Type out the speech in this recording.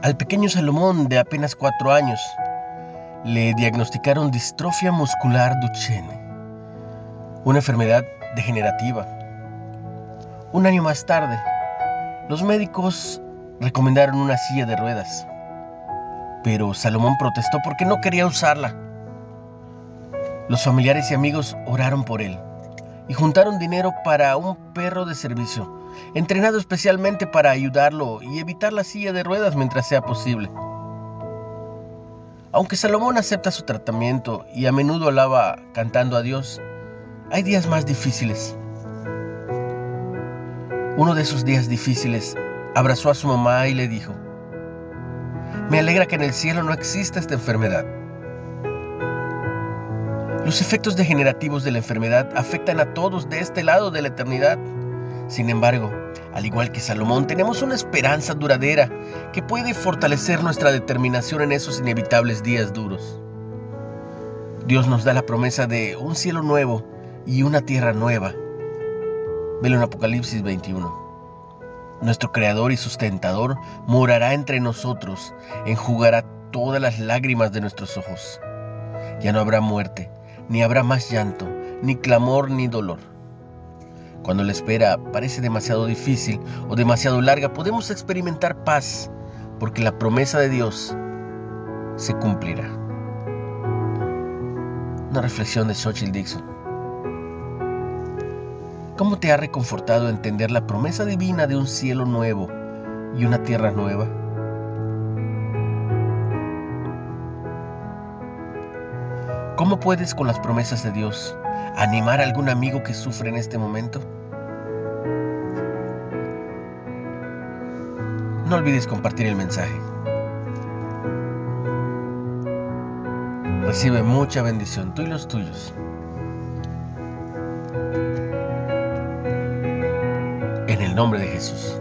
Al pequeño Salomón de apenas cuatro años le diagnosticaron distrofia muscular Duchenne, una enfermedad degenerativa. Un año más tarde, los médicos recomendaron una silla de ruedas, pero Salomón protestó porque no quería usarla. Los familiares y amigos oraron por él y juntaron dinero para un perro de servicio, entrenado especialmente para ayudarlo y evitar la silla de ruedas mientras sea posible. Aunque Salomón acepta su tratamiento y a menudo alaba cantando a Dios, hay días más difíciles. Uno de esos días difíciles abrazó a su mamá y le dijo, me alegra que en el cielo no exista esta enfermedad. Los efectos degenerativos de la enfermedad afectan a todos de este lado de la eternidad. Sin embargo, al igual que Salomón, tenemos una esperanza duradera que puede fortalecer nuestra determinación en esos inevitables días duros. Dios nos da la promesa de un cielo nuevo y una tierra nueva. Velo en Apocalipsis 21. Nuestro Creador y sustentador morará entre nosotros, enjugará todas las lágrimas de nuestros ojos. Ya no habrá muerte, ni habrá más llanto, ni clamor, ni dolor. Cuando la espera parece demasiado difícil o demasiado larga, podemos experimentar paz, porque la promesa de Dios se cumplirá. Una reflexión de Xochitl Dixon. ¿Cómo te ha reconfortado entender la promesa divina de un cielo nuevo y una tierra nueva? ¿Cómo puedes con las promesas de Dios animar a algún amigo que sufre en este momento? No olvides compartir el mensaje. Recibe mucha bendición, tú y los tuyos. En el nombre de Jesús.